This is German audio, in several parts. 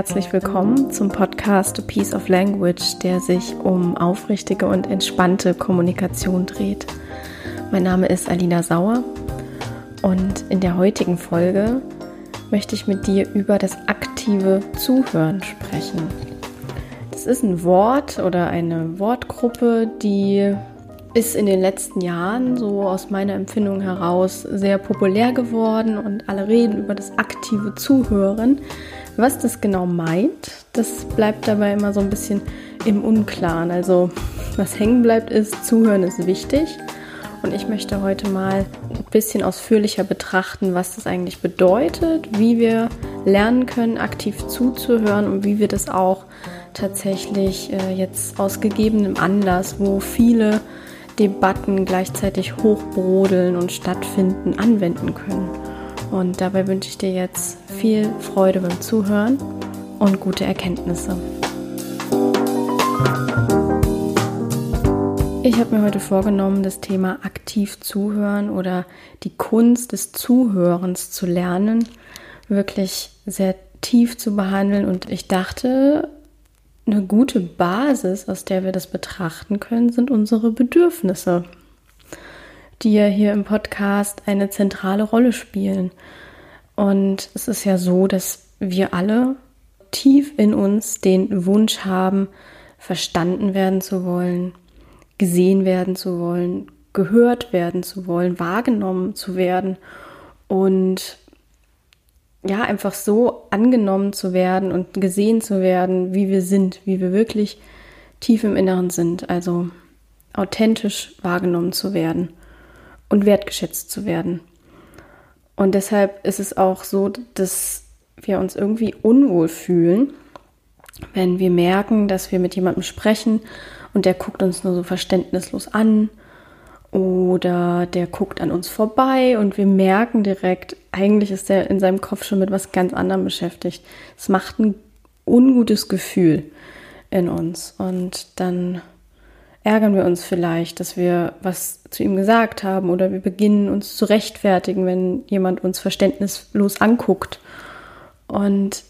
Herzlich willkommen zum Podcast A Piece of Language, der sich um aufrichtige und entspannte Kommunikation dreht. Mein Name ist Alina Sauer und in der heutigen Folge möchte ich mit dir über das aktive Zuhören sprechen. Das ist ein Wort oder eine Wortgruppe, die ist in den letzten Jahren so aus meiner Empfindung heraus sehr populär geworden und alle reden über das aktive Zuhören. Was das genau meint, das bleibt dabei immer so ein bisschen im Unklaren. Also was hängen bleibt ist, Zuhören ist wichtig. Und ich möchte heute mal ein bisschen ausführlicher betrachten, was das eigentlich bedeutet, wie wir lernen können, aktiv zuzuhören und wie wir das auch tatsächlich äh, jetzt aus gegebenem Anlass, wo viele Debatten gleichzeitig hochbrodeln und stattfinden, anwenden können. Und dabei wünsche ich dir jetzt viel Freude beim Zuhören und gute Erkenntnisse. Ich habe mir heute vorgenommen, das Thema aktiv zuhören oder die Kunst des Zuhörens zu lernen, wirklich sehr tief zu behandeln. Und ich dachte, eine gute Basis, aus der wir das betrachten können, sind unsere Bedürfnisse, die ja hier im Podcast eine zentrale Rolle spielen. Und es ist ja so, dass wir alle tief in uns den Wunsch haben, verstanden werden zu wollen, gesehen werden zu wollen, gehört werden zu wollen, wahrgenommen zu werden und ja, einfach so angenommen zu werden und gesehen zu werden, wie wir sind, wie wir wirklich tief im Inneren sind. Also authentisch wahrgenommen zu werden und wertgeschätzt zu werden. Und deshalb ist es auch so, dass wir uns irgendwie unwohl fühlen, wenn wir merken, dass wir mit jemandem sprechen und der guckt uns nur so verständnislos an oder der guckt an uns vorbei und wir merken direkt, eigentlich ist er in seinem Kopf schon mit was ganz anderem beschäftigt. Es macht ein ungutes Gefühl in uns und dann ärgern wir uns vielleicht, dass wir was zu ihm gesagt haben oder wir beginnen uns zu rechtfertigen, wenn jemand uns verständnislos anguckt. Und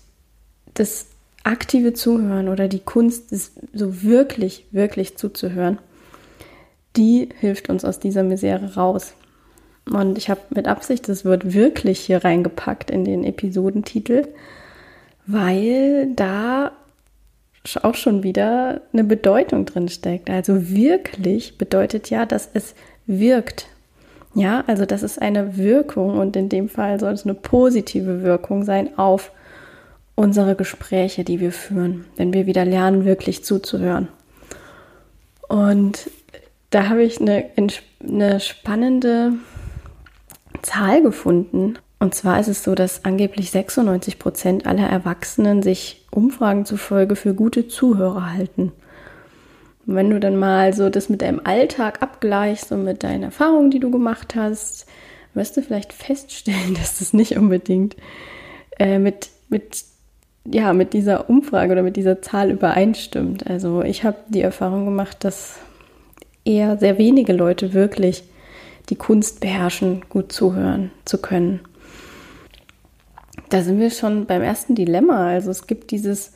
das aktive Zuhören oder die Kunst, so wirklich, wirklich zuzuhören, die hilft uns aus dieser Misere raus. Und ich habe mit Absicht das Wort wirklich hier reingepackt in den Episodentitel, weil da auch schon wieder eine Bedeutung drin steckt. Also wirklich bedeutet ja, dass es wirkt. Ja, also das ist eine Wirkung und in dem Fall soll es eine positive Wirkung sein auf unsere Gespräche, die wir führen, wenn wir wieder lernen, wirklich zuzuhören. Und da habe ich eine, eine spannende Zahl gefunden. Und zwar ist es so, dass angeblich 96 Prozent aller Erwachsenen sich Umfragen zufolge für gute Zuhörer halten. Und wenn du dann mal so das mit deinem Alltag abgleichst und mit deinen Erfahrungen, die du gemacht hast, wirst du vielleicht feststellen, dass das nicht unbedingt äh, mit, mit, ja, mit dieser Umfrage oder mit dieser Zahl übereinstimmt. Also ich habe die Erfahrung gemacht, dass eher sehr wenige Leute wirklich die Kunst beherrschen, gut zuhören zu können. Da sind wir schon beim ersten Dilemma. Also es gibt dieses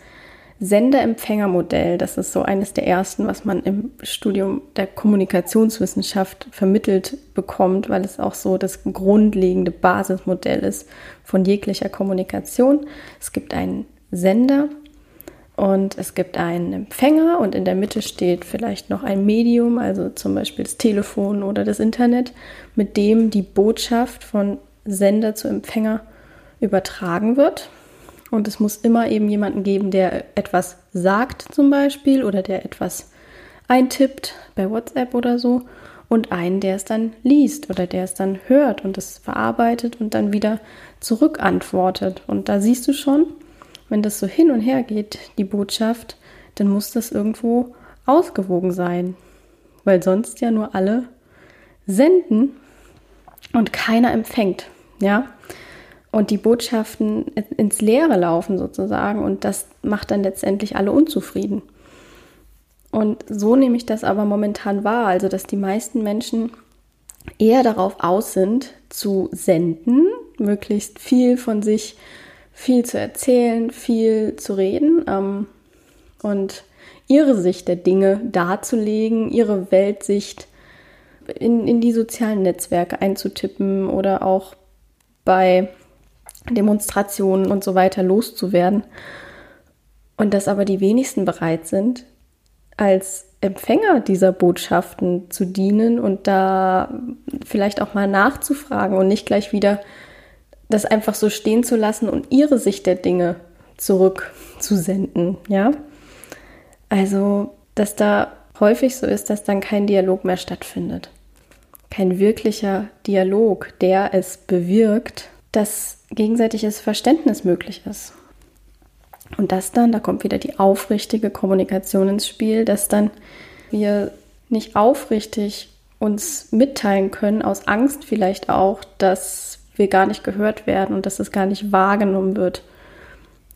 Sender-Empfänger-Modell. Das ist so eines der ersten, was man im Studium der Kommunikationswissenschaft vermittelt bekommt, weil es auch so das grundlegende Basismodell ist von jeglicher Kommunikation. Es gibt einen Sender, und es gibt einen Empfänger und in der Mitte steht vielleicht noch ein Medium, also zum Beispiel das Telefon oder das Internet, mit dem die Botschaft von Sender zu Empfänger übertragen wird. Und es muss immer eben jemanden geben, der etwas sagt zum Beispiel oder der etwas eintippt bei WhatsApp oder so und einen, der es dann liest oder der es dann hört und es verarbeitet und dann wieder zurückantwortet. Und da siehst du schon, wenn das so hin und her geht, die Botschaft, dann muss das irgendwo ausgewogen sein. Weil sonst ja nur alle senden und keiner empfängt. Ja. Und die Botschaften ins Leere laufen sozusagen und das macht dann letztendlich alle unzufrieden. Und so nehme ich das aber momentan wahr, also dass die meisten Menschen eher darauf aus sind, zu senden, möglichst viel von sich viel zu erzählen, viel zu reden ähm, und ihre Sicht der Dinge darzulegen, ihre Weltsicht in, in die sozialen Netzwerke einzutippen oder auch bei Demonstrationen und so weiter loszuwerden. Und dass aber die wenigsten bereit sind, als Empfänger dieser Botschaften zu dienen und da vielleicht auch mal nachzufragen und nicht gleich wieder das einfach so stehen zu lassen und ihre Sicht der Dinge zurückzusenden, ja? Also, dass da häufig so ist, dass dann kein Dialog mehr stattfindet. Kein wirklicher Dialog, der es bewirkt, dass gegenseitiges Verständnis möglich ist. Und das dann, da kommt wieder die aufrichtige Kommunikation ins Spiel, dass dann wir nicht aufrichtig uns mitteilen können, aus Angst vielleicht auch, dass wir gar nicht gehört werden und dass es gar nicht wahrgenommen wird,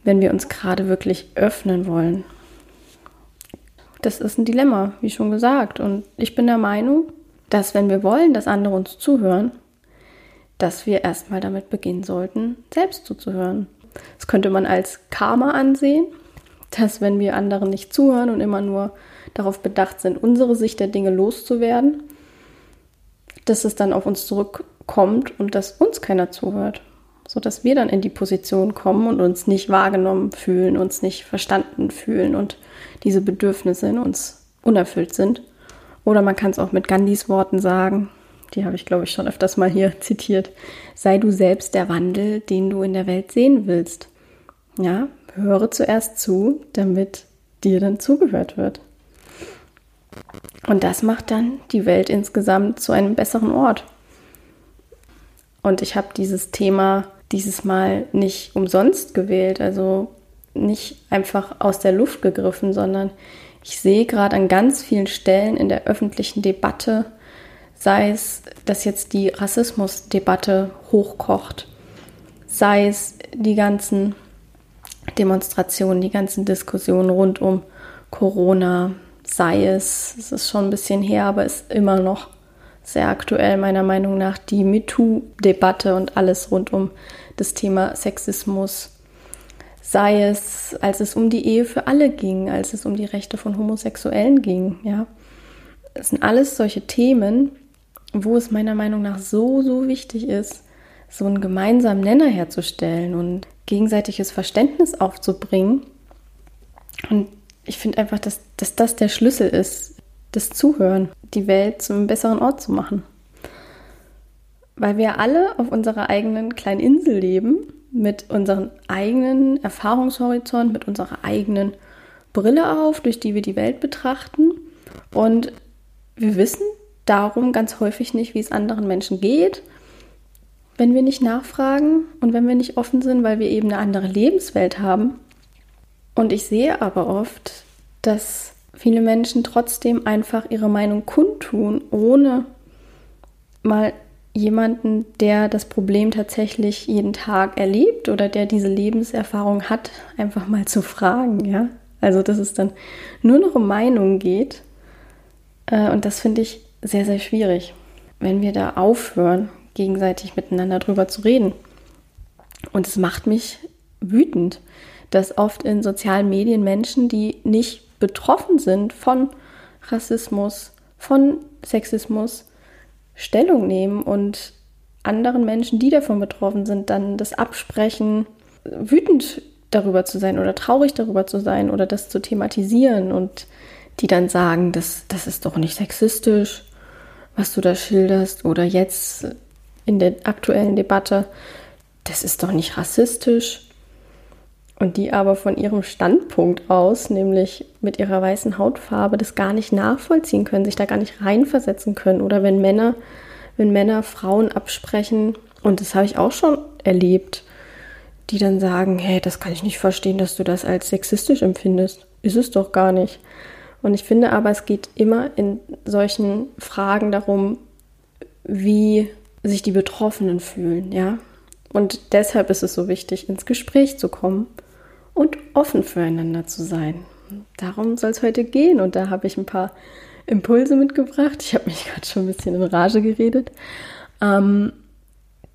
wenn wir uns gerade wirklich öffnen wollen. Das ist ein Dilemma, wie schon gesagt. Und ich bin der Meinung, dass wenn wir wollen, dass andere uns zuhören, dass wir erstmal damit beginnen sollten, selbst zuzuhören. Das könnte man als Karma ansehen, dass wenn wir anderen nicht zuhören und immer nur darauf bedacht sind, unsere Sicht der Dinge loszuwerden, dass es dann auf uns zurückkommt und dass uns keiner zuhört, sodass wir dann in die Position kommen und uns nicht wahrgenommen fühlen, uns nicht verstanden fühlen und diese Bedürfnisse in uns unerfüllt sind. Oder man kann es auch mit Gandhis Worten sagen, die habe ich, glaube ich, schon öfters mal hier zitiert. Sei du selbst der Wandel, den du in der Welt sehen willst. Ja, höre zuerst zu, damit dir dann zugehört wird. Und das macht dann die Welt insgesamt zu einem besseren Ort. Und ich habe dieses Thema dieses Mal nicht umsonst gewählt, also nicht einfach aus der Luft gegriffen, sondern ich sehe gerade an ganz vielen Stellen in der öffentlichen Debatte, sei es, dass jetzt die Rassismusdebatte hochkocht, sei es die ganzen Demonstrationen, die ganzen Diskussionen rund um Corona, sei es, es ist schon ein bisschen her, aber ist immer noch sehr aktuell meiner Meinung nach die MeToo-Debatte und alles rund um das Thema Sexismus, sei es, als es um die Ehe für alle ging, als es um die Rechte von Homosexuellen ging, ja. Das sind alles solche Themen, wo es meiner Meinung nach so, so wichtig ist, so einen gemeinsamen Nenner herzustellen und gegenseitiges Verständnis aufzubringen. Und ich finde einfach, dass, dass das der Schlüssel ist, das Zuhören, die Welt zu einem besseren Ort zu machen. Weil wir alle auf unserer eigenen kleinen Insel leben, mit unserem eigenen Erfahrungshorizont, mit unserer eigenen Brille auf, durch die wir die Welt betrachten. Und wir wissen darum ganz häufig nicht, wie es anderen Menschen geht, wenn wir nicht nachfragen und wenn wir nicht offen sind, weil wir eben eine andere Lebenswelt haben. Und ich sehe aber oft, dass viele Menschen trotzdem einfach ihre Meinung kundtun, ohne mal jemanden, der das Problem tatsächlich jeden Tag erlebt oder der diese Lebenserfahrung hat, einfach mal zu fragen, ja. Also, dass es dann nur noch um Meinungen geht. Äh, und das finde ich sehr, sehr schwierig, wenn wir da aufhören, gegenseitig miteinander drüber zu reden. Und es macht mich wütend, dass oft in sozialen Medien Menschen, die nicht betroffen sind von Rassismus, von Sexismus, Stellung nehmen und anderen Menschen, die davon betroffen sind, dann das absprechen, wütend darüber zu sein oder traurig darüber zu sein oder das zu thematisieren und die dann sagen, das, das ist doch nicht sexistisch, was du da schilderst oder jetzt in der aktuellen Debatte, das ist doch nicht rassistisch. Und die aber von ihrem Standpunkt aus, nämlich mit ihrer weißen Hautfarbe, das gar nicht nachvollziehen können, sich da gar nicht reinversetzen können. Oder wenn Männer, wenn Männer Frauen absprechen, und das habe ich auch schon erlebt, die dann sagen, hey, das kann ich nicht verstehen, dass du das als sexistisch empfindest. Ist es doch gar nicht. Und ich finde aber, es geht immer in solchen Fragen darum, wie sich die Betroffenen fühlen, ja. Und deshalb ist es so wichtig, ins Gespräch zu kommen und offen füreinander zu sein. Darum soll es heute gehen und da habe ich ein paar Impulse mitgebracht. Ich habe mich gerade schon ein bisschen in Rage geredet, ähm,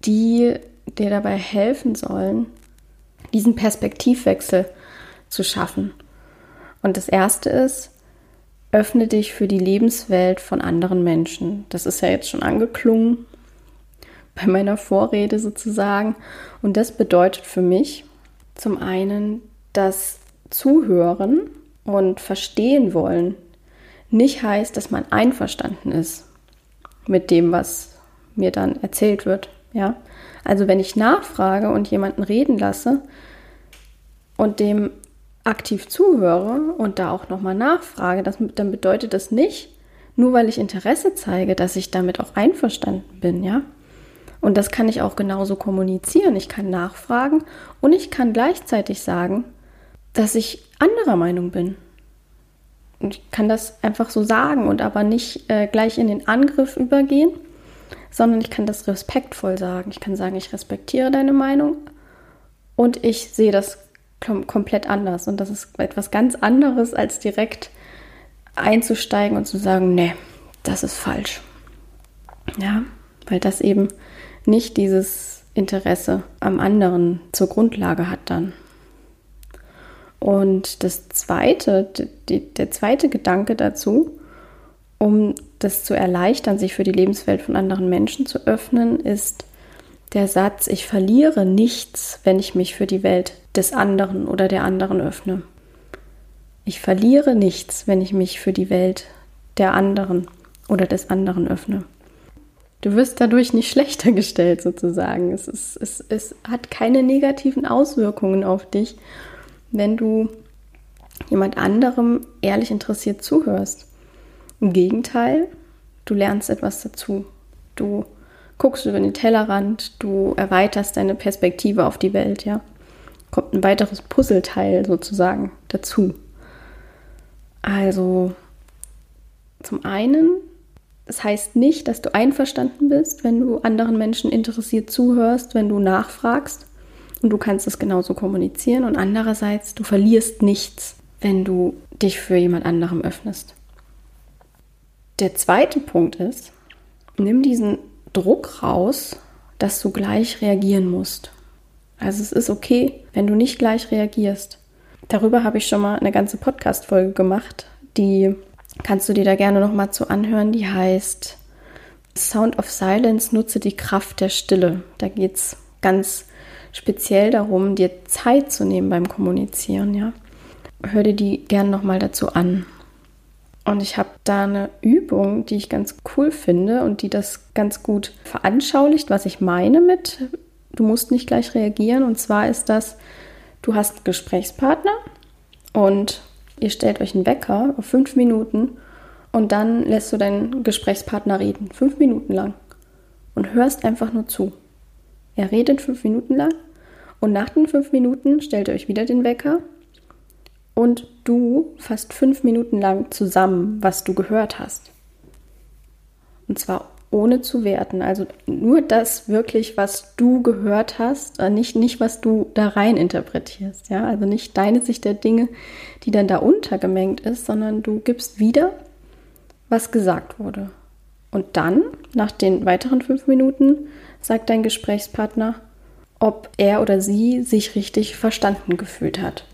die dir dabei helfen sollen, diesen Perspektivwechsel zu schaffen. Und das erste ist, öffne dich für die Lebenswelt von anderen Menschen. Das ist ja jetzt schon angeklungen bei meiner Vorrede sozusagen. Und das bedeutet für mich zum einen, dass Zuhören und Verstehen wollen nicht heißt, dass man einverstanden ist mit dem, was mir dann erzählt wird. Ja, also wenn ich nachfrage und jemanden reden lasse und dem aktiv zuhöre und da auch nochmal nachfrage, das, dann bedeutet das nicht, nur weil ich Interesse zeige, dass ich damit auch einverstanden bin, ja. Und das kann ich auch genauso kommunizieren. Ich kann nachfragen und ich kann gleichzeitig sagen, dass ich anderer Meinung bin. Und ich kann das einfach so sagen und aber nicht äh, gleich in den Angriff übergehen, sondern ich kann das respektvoll sagen. Ich kann sagen, ich respektiere deine Meinung und ich sehe das kom komplett anders. Und das ist etwas ganz anderes, als direkt einzusteigen und zu sagen, nee, das ist falsch. Ja, weil das eben nicht dieses Interesse am anderen zur Grundlage hat dann. Und das zweite, die, der zweite Gedanke dazu, um das zu erleichtern, sich für die Lebenswelt von anderen Menschen zu öffnen, ist der Satz, ich verliere nichts, wenn ich mich für die Welt des anderen oder der anderen öffne. Ich verliere nichts, wenn ich mich für die Welt der anderen oder des anderen öffne. Du wirst dadurch nicht schlechter gestellt sozusagen. Es, ist, es, es hat keine negativen Auswirkungen auf dich, wenn du jemand anderem ehrlich interessiert zuhörst. Im Gegenteil, du lernst etwas dazu. Du guckst über den Tellerrand, du erweiterst deine Perspektive auf die Welt, ja. Kommt ein weiteres Puzzleteil sozusagen dazu. Also zum einen das heißt nicht, dass du einverstanden bist, wenn du anderen Menschen interessiert zuhörst, wenn du nachfragst. Und du kannst es genauso kommunizieren. Und andererseits, du verlierst nichts, wenn du dich für jemand anderem öffnest. Der zweite Punkt ist, nimm diesen Druck raus, dass du gleich reagieren musst. Also es ist okay, wenn du nicht gleich reagierst. Darüber habe ich schon mal eine ganze Podcast-Folge gemacht, die kannst du dir da gerne noch mal zu anhören. Die heißt Sound of Silence, nutze die Kraft der Stille. Da geht es ganz speziell darum, dir Zeit zu nehmen beim Kommunizieren. Ja? Hör dir die gerne noch mal dazu an. Und ich habe da eine Übung, die ich ganz cool finde und die das ganz gut veranschaulicht, was ich meine mit, du musst nicht gleich reagieren. Und zwar ist das, du hast einen Gesprächspartner und ihr stellt euch einen Wecker auf fünf Minuten und dann lässt du deinen Gesprächspartner reden, fünf Minuten lang und hörst einfach nur zu. Er redet fünf Minuten lang und nach den fünf Minuten stellt ihr euch wieder den Wecker und du fasst fünf Minuten lang zusammen, was du gehört hast. Und zwar ohne zu werten. Also nur das wirklich, was du gehört hast, äh, nicht, nicht was du da rein interpretierst. Ja? Also nicht deine Sicht der Dinge, die dann da untergemengt ist, sondern du gibst wieder, was gesagt wurde. Und dann, nach den weiteren fünf Minuten, sagt dein Gesprächspartner, ob er oder sie sich richtig verstanden gefühlt hat.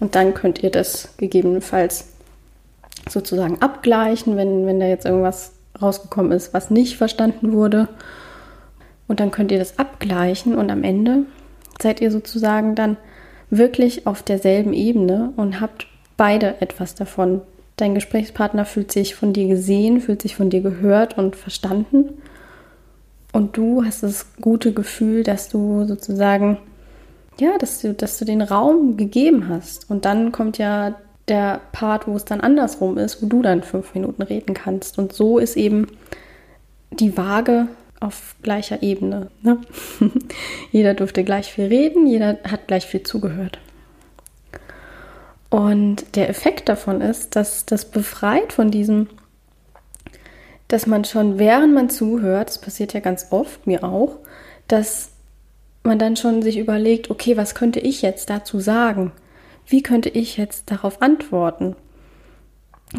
Und dann könnt ihr das gegebenenfalls sozusagen abgleichen, wenn, wenn da jetzt irgendwas rausgekommen ist, was nicht verstanden wurde. Und dann könnt ihr das abgleichen und am Ende seid ihr sozusagen dann wirklich auf derselben Ebene und habt beide etwas davon. Dein Gesprächspartner fühlt sich von dir gesehen, fühlt sich von dir gehört und verstanden. Und du hast das gute Gefühl, dass du sozusagen, ja, dass du, dass du den Raum gegeben hast. Und dann kommt ja der Part, wo es dann andersrum ist, wo du dann fünf Minuten reden kannst. Und so ist eben die Waage auf gleicher Ebene. Ne? jeder durfte gleich viel reden, jeder hat gleich viel zugehört. Und der Effekt davon ist, dass das befreit von diesem, dass man schon während man zuhört, das passiert ja ganz oft, mir auch, dass man dann schon sich überlegt, okay, was könnte ich jetzt dazu sagen? Wie könnte ich jetzt darauf antworten?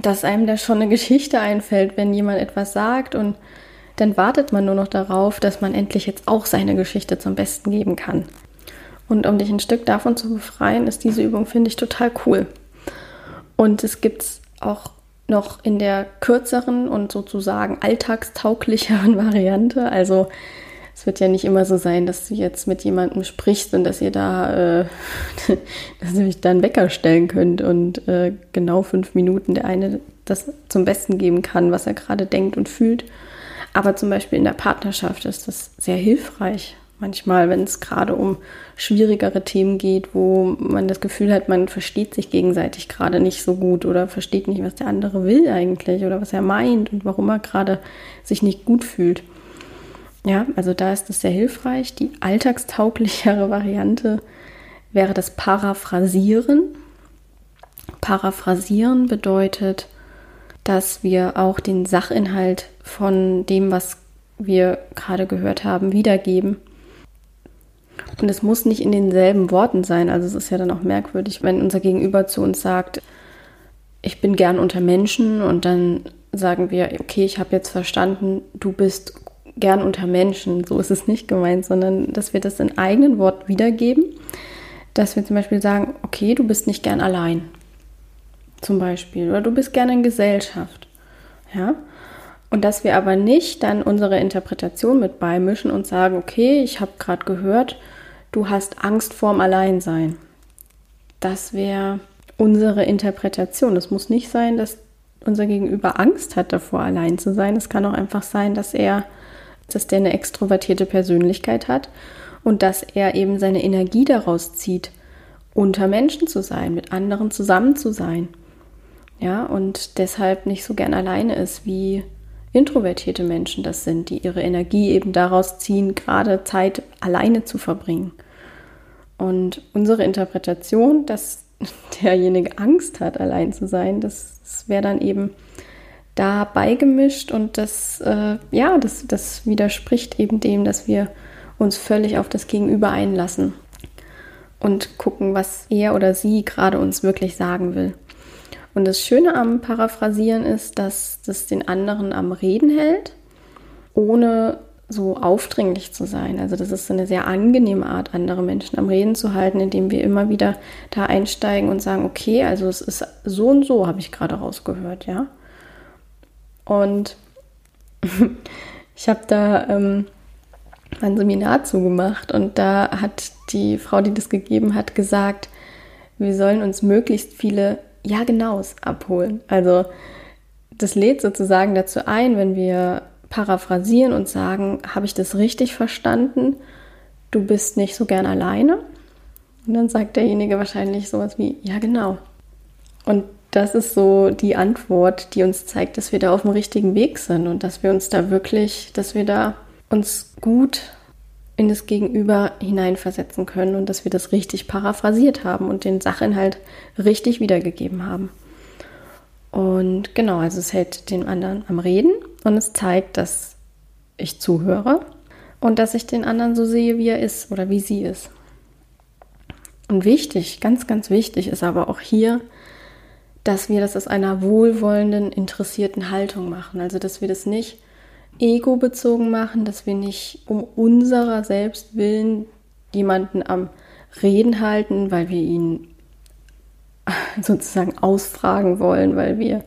Dass einem da schon eine Geschichte einfällt, wenn jemand etwas sagt und dann wartet man nur noch darauf, dass man endlich jetzt auch seine Geschichte zum Besten geben kann. Und um dich ein Stück davon zu befreien, ist diese Übung, finde ich, total cool. Und es gibt es auch noch in der kürzeren und sozusagen alltagstauglicheren Variante. Also es wird ja nicht immer so sein, dass du jetzt mit jemandem sprichst und dass ihr da, äh, dass ihr euch da einen Wecker stellen könnt und äh, genau fünf Minuten der eine das zum Besten geben kann, was er gerade denkt und fühlt. Aber zum Beispiel in der Partnerschaft ist das sehr hilfreich. Manchmal, wenn es gerade um schwierigere Themen geht, wo man das Gefühl hat, man versteht sich gegenseitig gerade nicht so gut oder versteht nicht, was der andere will eigentlich oder was er meint und warum er gerade sich nicht gut fühlt. Ja, also da ist es sehr hilfreich. Die alltagstauglichere Variante wäre das Paraphrasieren. Paraphrasieren bedeutet, dass wir auch den Sachinhalt von dem, was wir gerade gehört haben, wiedergeben. Und es muss nicht in denselben Worten sein. Also es ist ja dann auch merkwürdig, wenn unser Gegenüber zu uns sagt, ich bin gern unter Menschen und dann sagen wir, okay, ich habe jetzt verstanden, du bist gern unter Menschen. So ist es nicht gemeint, sondern dass wir das in eigenen Worten wiedergeben. Dass wir zum Beispiel sagen, okay, du bist nicht gern allein. Zum Beispiel. Oder du bist gern in Gesellschaft. Ja. Und dass wir aber nicht dann unsere Interpretation mit beimischen und sagen, okay, ich habe gerade gehört, du hast Angst vorm Alleinsein. Das wäre unsere Interpretation. Es muss nicht sein, dass unser Gegenüber Angst hat davor, allein zu sein. Es kann auch einfach sein, dass er dass der eine extrovertierte Persönlichkeit hat und dass er eben seine Energie daraus zieht, unter Menschen zu sein, mit anderen zusammen zu sein. Ja, und deshalb nicht so gern alleine ist, wie introvertierte Menschen das sind, die ihre Energie eben daraus ziehen, gerade Zeit alleine zu verbringen. Und unsere Interpretation, dass derjenige Angst hat, allein zu sein, das, das wäre dann eben da beigemischt und das, äh, ja, das, das widerspricht eben dem, dass wir uns völlig auf das Gegenüber einlassen und gucken, was er oder sie gerade uns wirklich sagen will. Und das Schöne am Paraphrasieren ist, dass das den anderen am Reden hält, ohne so aufdringlich zu sein. Also das ist eine sehr angenehme Art, andere Menschen am Reden zu halten, indem wir immer wieder da einsteigen und sagen, okay, also es ist so und so, habe ich gerade rausgehört, ja. Und ich habe da ähm, ein Seminar zugemacht und da hat die Frau, die das gegeben hat, gesagt, wir sollen uns möglichst viele Ja genaus abholen. Also das lädt sozusagen dazu ein, wenn wir paraphrasieren und sagen, habe ich das richtig verstanden? Du bist nicht so gern alleine. Und dann sagt derjenige wahrscheinlich sowas wie, ja genau. Und das ist so die Antwort, die uns zeigt, dass wir da auf dem richtigen Weg sind und dass wir uns da wirklich, dass wir da uns gut in das Gegenüber hineinversetzen können und dass wir das richtig paraphrasiert haben und den Sachinhalt richtig wiedergegeben haben. Und genau, also es hält den anderen am Reden und es zeigt, dass ich zuhöre und dass ich den anderen so sehe, wie er ist oder wie sie ist. Und wichtig, ganz, ganz wichtig ist aber auch hier, dass wir das aus einer wohlwollenden, interessierten Haltung machen. Also, dass wir das nicht ego-bezogen machen, dass wir nicht um unserer selbst willen jemanden am Reden halten, weil wir ihn sozusagen ausfragen wollen, weil wir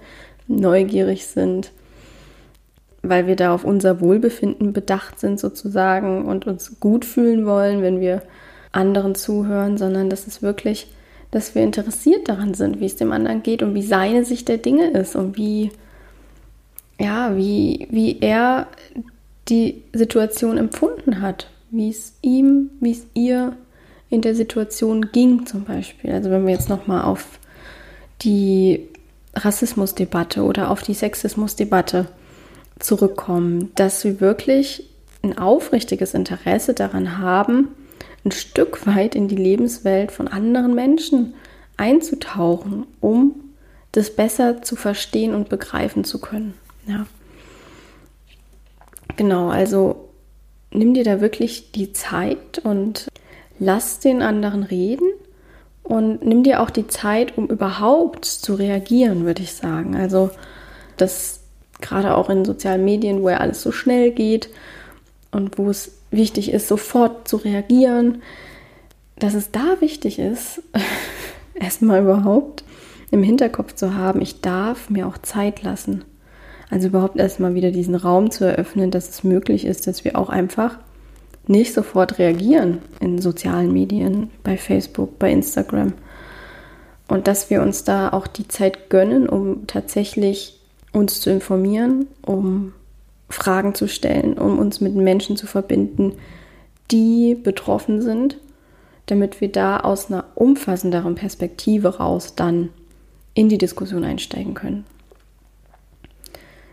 neugierig sind, weil wir da auf unser Wohlbefinden bedacht sind sozusagen und uns gut fühlen wollen, wenn wir anderen zuhören, sondern dass es wirklich dass wir interessiert daran sind, wie es dem anderen geht und wie seine Sicht der Dinge ist und wie, ja, wie, wie er die Situation empfunden hat, wie es ihm, wie es ihr in der Situation ging zum Beispiel. Also wenn wir jetzt nochmal auf die Rassismusdebatte oder auf die Sexismusdebatte zurückkommen, dass wir wirklich ein aufrichtiges Interesse daran haben, ein Stück weit in die Lebenswelt von anderen Menschen einzutauchen, um das besser zu verstehen und begreifen zu können. Ja. Genau, also nimm dir da wirklich die Zeit und lass den anderen reden und nimm dir auch die Zeit, um überhaupt zu reagieren, würde ich sagen. Also das gerade auch in sozialen Medien, wo ja alles so schnell geht und wo es wichtig ist, sofort zu reagieren, dass es da wichtig ist, erstmal überhaupt im Hinterkopf zu haben, ich darf mir auch Zeit lassen. Also überhaupt erstmal wieder diesen Raum zu eröffnen, dass es möglich ist, dass wir auch einfach nicht sofort reagieren in sozialen Medien, bei Facebook, bei Instagram. Und dass wir uns da auch die Zeit gönnen, um tatsächlich uns zu informieren, um Fragen zu stellen, um uns mit Menschen zu verbinden, die betroffen sind, damit wir da aus einer umfassenderen Perspektive raus dann in die Diskussion einsteigen können.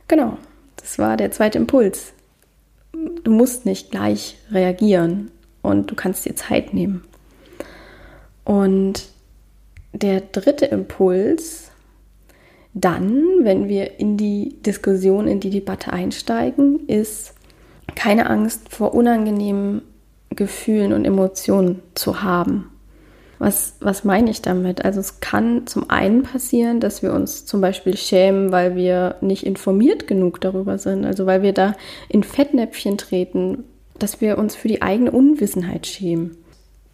Genau, das war der zweite Impuls. Du musst nicht gleich reagieren und du kannst dir Zeit nehmen. Und der dritte Impuls, dann, wenn wir in die Diskussion, in die Debatte einsteigen, ist keine Angst vor unangenehmen Gefühlen und Emotionen zu haben. Was, was meine ich damit? Also es kann zum einen passieren, dass wir uns zum Beispiel schämen, weil wir nicht informiert genug darüber sind, also weil wir da in Fettnäpfchen treten, dass wir uns für die eigene Unwissenheit schämen.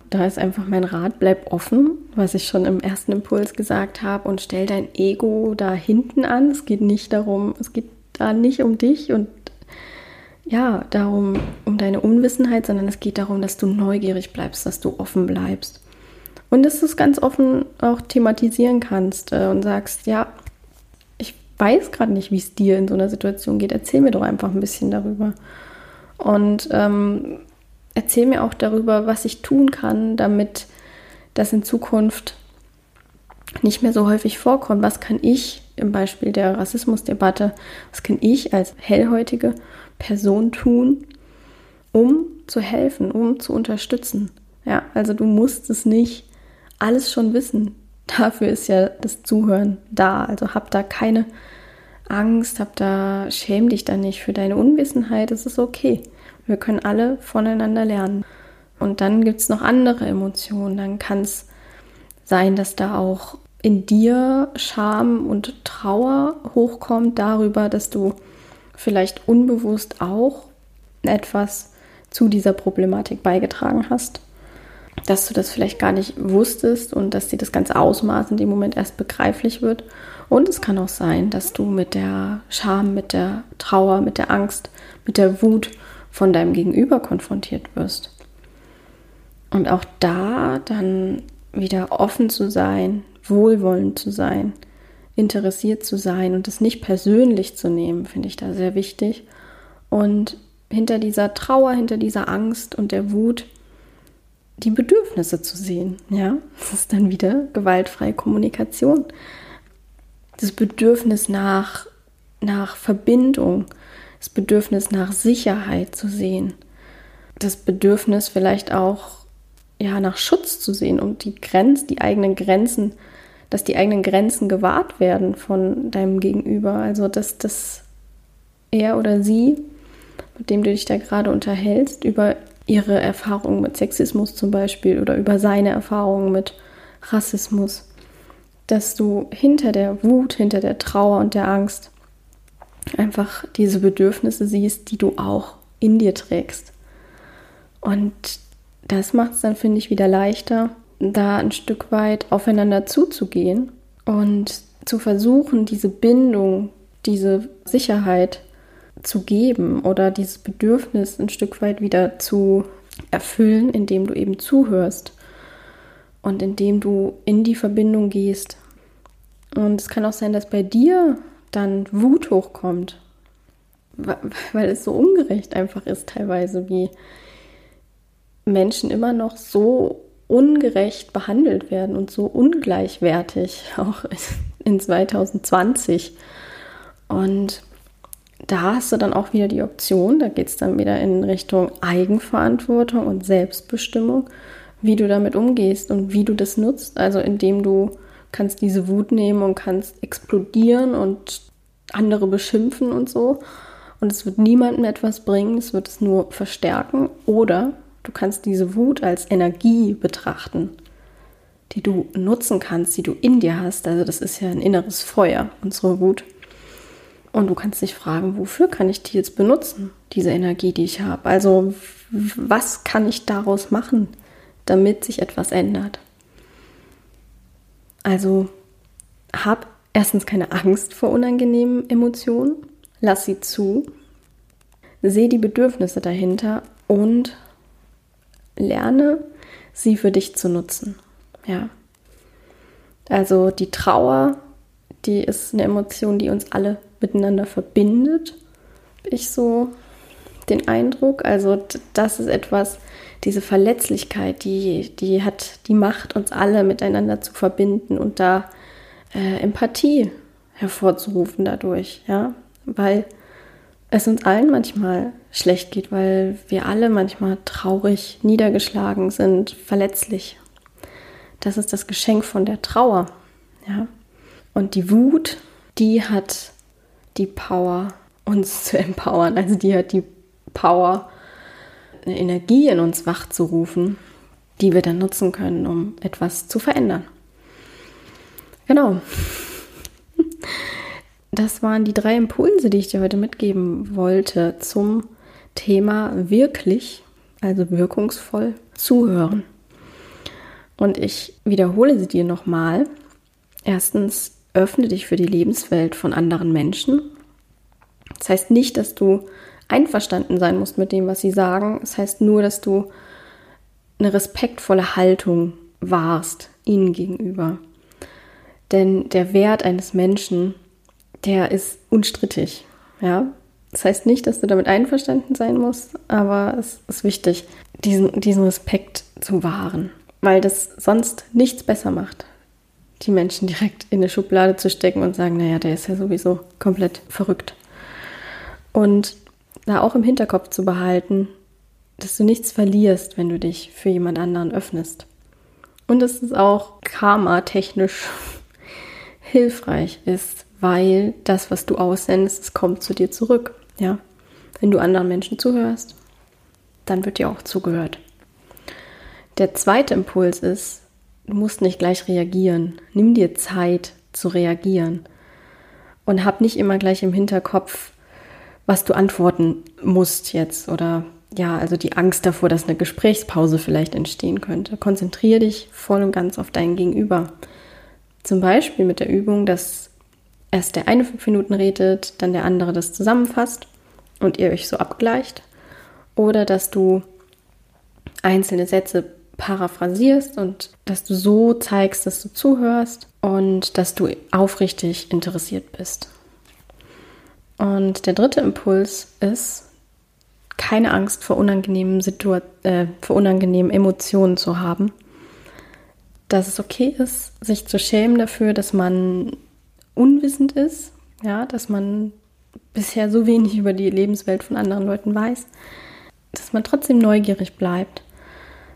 Da ist einfach mein Rat, bleib offen, was ich schon im ersten Impuls gesagt habe, und stell dein Ego da hinten an. Es geht nicht darum, es geht da nicht um dich und ja, darum, um deine Unwissenheit, sondern es geht darum, dass du neugierig bleibst, dass du offen bleibst. Und dass du es ganz offen auch thematisieren kannst äh, und sagst, ja, ich weiß gerade nicht, wie es dir in so einer Situation geht. Erzähl mir doch einfach ein bisschen darüber. Und ähm, erzähl mir auch darüber, was ich tun kann, damit das in Zukunft nicht mehr so häufig vorkommt. Was kann ich im Beispiel der Rassismusdebatte, was kann ich als hellhäutige Person tun, um zu helfen, um zu unterstützen? Ja, also du musst es nicht alles schon wissen. Dafür ist ja das Zuhören da. Also hab da keine Angst, hab da, schäm dich da nicht für deine Unwissenheit. Es ist okay. Wir können alle voneinander lernen. Und dann gibt es noch andere Emotionen. Dann kann es sein, dass da auch in dir Scham und Trauer hochkommt darüber, dass du vielleicht unbewusst auch etwas zu dieser Problematik beigetragen hast. Dass du das vielleicht gar nicht wusstest und dass dir das ganze Ausmaß in dem Moment erst begreiflich wird. Und es kann auch sein, dass du mit der Scham, mit der Trauer, mit der Angst, mit der Wut von deinem Gegenüber konfrontiert wirst. Und auch da dann wieder offen zu sein, wohlwollend zu sein, interessiert zu sein und es nicht persönlich zu nehmen, finde ich da sehr wichtig. Und hinter dieser Trauer, hinter dieser Angst und der Wut die Bedürfnisse zu sehen. Ja, das ist dann wieder gewaltfreie Kommunikation. Das Bedürfnis nach, nach Verbindung, das Bedürfnis nach Sicherheit zu sehen, das Bedürfnis vielleicht auch ja nach Schutz zu sehen und die Grenzen, die eigenen Grenzen, dass die eigenen Grenzen gewahrt werden von deinem Gegenüber, also dass das er oder sie, mit dem du dich da gerade unterhältst, über ihre Erfahrungen mit Sexismus zum Beispiel oder über seine Erfahrungen mit Rassismus, dass du hinter der Wut, hinter der Trauer und der Angst einfach diese Bedürfnisse siehst, die du auch in dir trägst. Und das macht es dann, finde ich, wieder leichter, da ein Stück weit aufeinander zuzugehen und zu versuchen, diese Bindung, diese Sicherheit zu geben oder dieses Bedürfnis ein Stück weit wieder zu erfüllen, indem du eben zuhörst und indem du in die Verbindung gehst. Und es kann auch sein, dass bei dir dann Wut hochkommt, weil es so ungerecht einfach ist teilweise, wie Menschen immer noch so ungerecht behandelt werden und so ungleichwertig, auch in 2020. Und da hast du dann auch wieder die Option, da geht es dann wieder in Richtung Eigenverantwortung und Selbstbestimmung, wie du damit umgehst und wie du das nutzt. Also indem du kannst diese Wut nehmen und kannst explodieren und andere beschimpfen und so. Und es wird niemandem etwas bringen, es wird es nur verstärken. Oder du kannst diese Wut als Energie betrachten, die du nutzen kannst, die du in dir hast. Also das ist ja ein inneres Feuer, unsere Wut. Und du kannst dich fragen, wofür kann ich die jetzt benutzen, diese Energie, die ich habe? Also was kann ich daraus machen, damit sich etwas ändert. Also hab erstens keine Angst vor unangenehmen Emotionen, lass sie zu, seh die Bedürfnisse dahinter und lerne sie für dich zu nutzen. Ja. Also die Trauer, die ist eine Emotion, die uns alle miteinander verbindet. Ich so den Eindruck. Also das ist etwas, diese Verletzlichkeit, die, die hat die Macht, uns alle miteinander zu verbinden und da äh, Empathie hervorzurufen dadurch, ja, weil es uns allen manchmal schlecht geht, weil wir alle manchmal traurig, niedergeschlagen sind, verletzlich. Das ist das Geschenk von der Trauer, ja. Und die Wut, die hat die Power, uns zu empowern. Also die hat die Power, eine Energie in uns wachzurufen, die wir dann nutzen können, um etwas zu verändern. Genau. Das waren die drei Impulse, die ich dir heute mitgeben wollte zum Thema wirklich, also wirkungsvoll zuhören. Und ich wiederhole sie dir nochmal. Erstens, öffne dich für die Lebenswelt von anderen Menschen. Das heißt nicht, dass du einverstanden sein musst mit dem, was sie sagen. Das heißt nur, dass du eine respektvolle Haltung wahrst ihnen gegenüber. Denn der Wert eines Menschen, der ist unstrittig. Ja? Das heißt nicht, dass du damit einverstanden sein musst, aber es ist wichtig, diesen, diesen Respekt zu wahren, weil das sonst nichts besser macht, die Menschen direkt in eine Schublade zu stecken und sagen, naja, der ist ja sowieso komplett verrückt. Und da auch im Hinterkopf zu behalten, dass du nichts verlierst, wenn du dich für jemand anderen öffnest. Und dass es auch karma-technisch hilfreich ist, weil das, was du aussendest, es kommt zu dir zurück. Ja, wenn du anderen Menschen zuhörst, dann wird dir auch zugehört. Der zweite Impuls ist, du musst nicht gleich reagieren. Nimm dir Zeit zu reagieren und hab nicht immer gleich im Hinterkopf, was du antworten musst jetzt oder ja, also die Angst davor, dass eine Gesprächspause vielleicht entstehen könnte. Konzentriere dich voll und ganz auf dein Gegenüber. Zum Beispiel mit der Übung, dass erst der eine fünf Minuten redet, dann der andere das zusammenfasst und ihr euch so abgleicht. Oder dass du einzelne Sätze paraphrasierst und dass du so zeigst, dass du zuhörst und dass du aufrichtig interessiert bist. Und der dritte Impuls ist, keine Angst vor unangenehmen, Situa äh, vor unangenehmen Emotionen zu haben. Dass es okay ist, sich zu schämen dafür, dass man unwissend ist, ja, dass man bisher so wenig über die Lebenswelt von anderen Leuten weiß, dass man trotzdem neugierig bleibt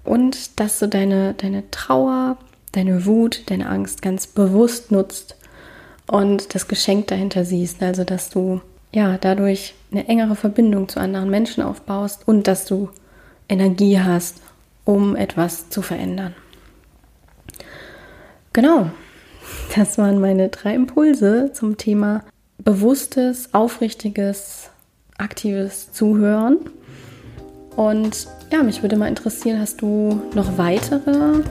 und dass du deine, deine Trauer, deine Wut, deine Angst ganz bewusst nutzt und das Geschenk dahinter siehst, also dass du ja, dadurch eine engere Verbindung zu anderen Menschen aufbaust und dass du Energie hast, um etwas zu verändern. Genau, das waren meine drei Impulse zum Thema bewusstes, aufrichtiges, aktives Zuhören. Und ja, mich würde mal interessieren, hast du noch weitere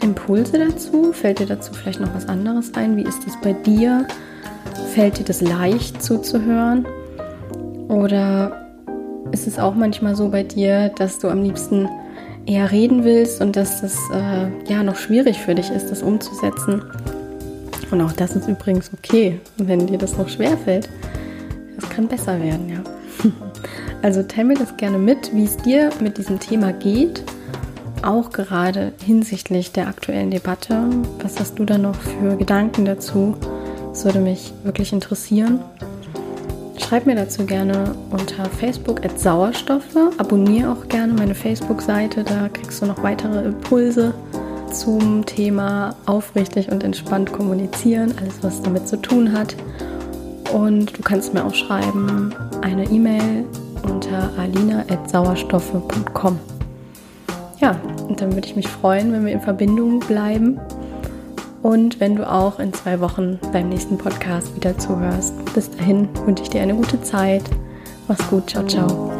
Impulse dazu? Fällt dir dazu vielleicht noch was anderes ein? Wie ist es bei dir? Fällt dir das leicht zuzuhören? Oder ist es auch manchmal so bei dir, dass du am liebsten eher reden willst und dass das äh, ja noch schwierig für dich ist, das umzusetzen? Und auch das ist übrigens okay, wenn dir das noch schwer fällt. Das kann besser werden, ja. Also teile mir das gerne mit, wie es dir mit diesem Thema geht, auch gerade hinsichtlich der aktuellen Debatte. Was hast du da noch für Gedanken dazu? Das würde mich wirklich interessieren. Schreib mir dazu gerne unter Facebook at Sauerstoffe. Abonniere auch gerne meine Facebook-Seite, da kriegst du noch weitere Impulse zum Thema aufrichtig und entspannt kommunizieren, alles was damit zu tun hat. Und du kannst mir auch schreiben eine E-Mail unter alina.sauerstoffe.com. Ja, und dann würde ich mich freuen, wenn wir in Verbindung bleiben und wenn du auch in zwei Wochen beim nächsten Podcast wieder zuhörst. Bis dahin wünsche ich dir eine gute Zeit. Mach's gut. Ciao, ciao.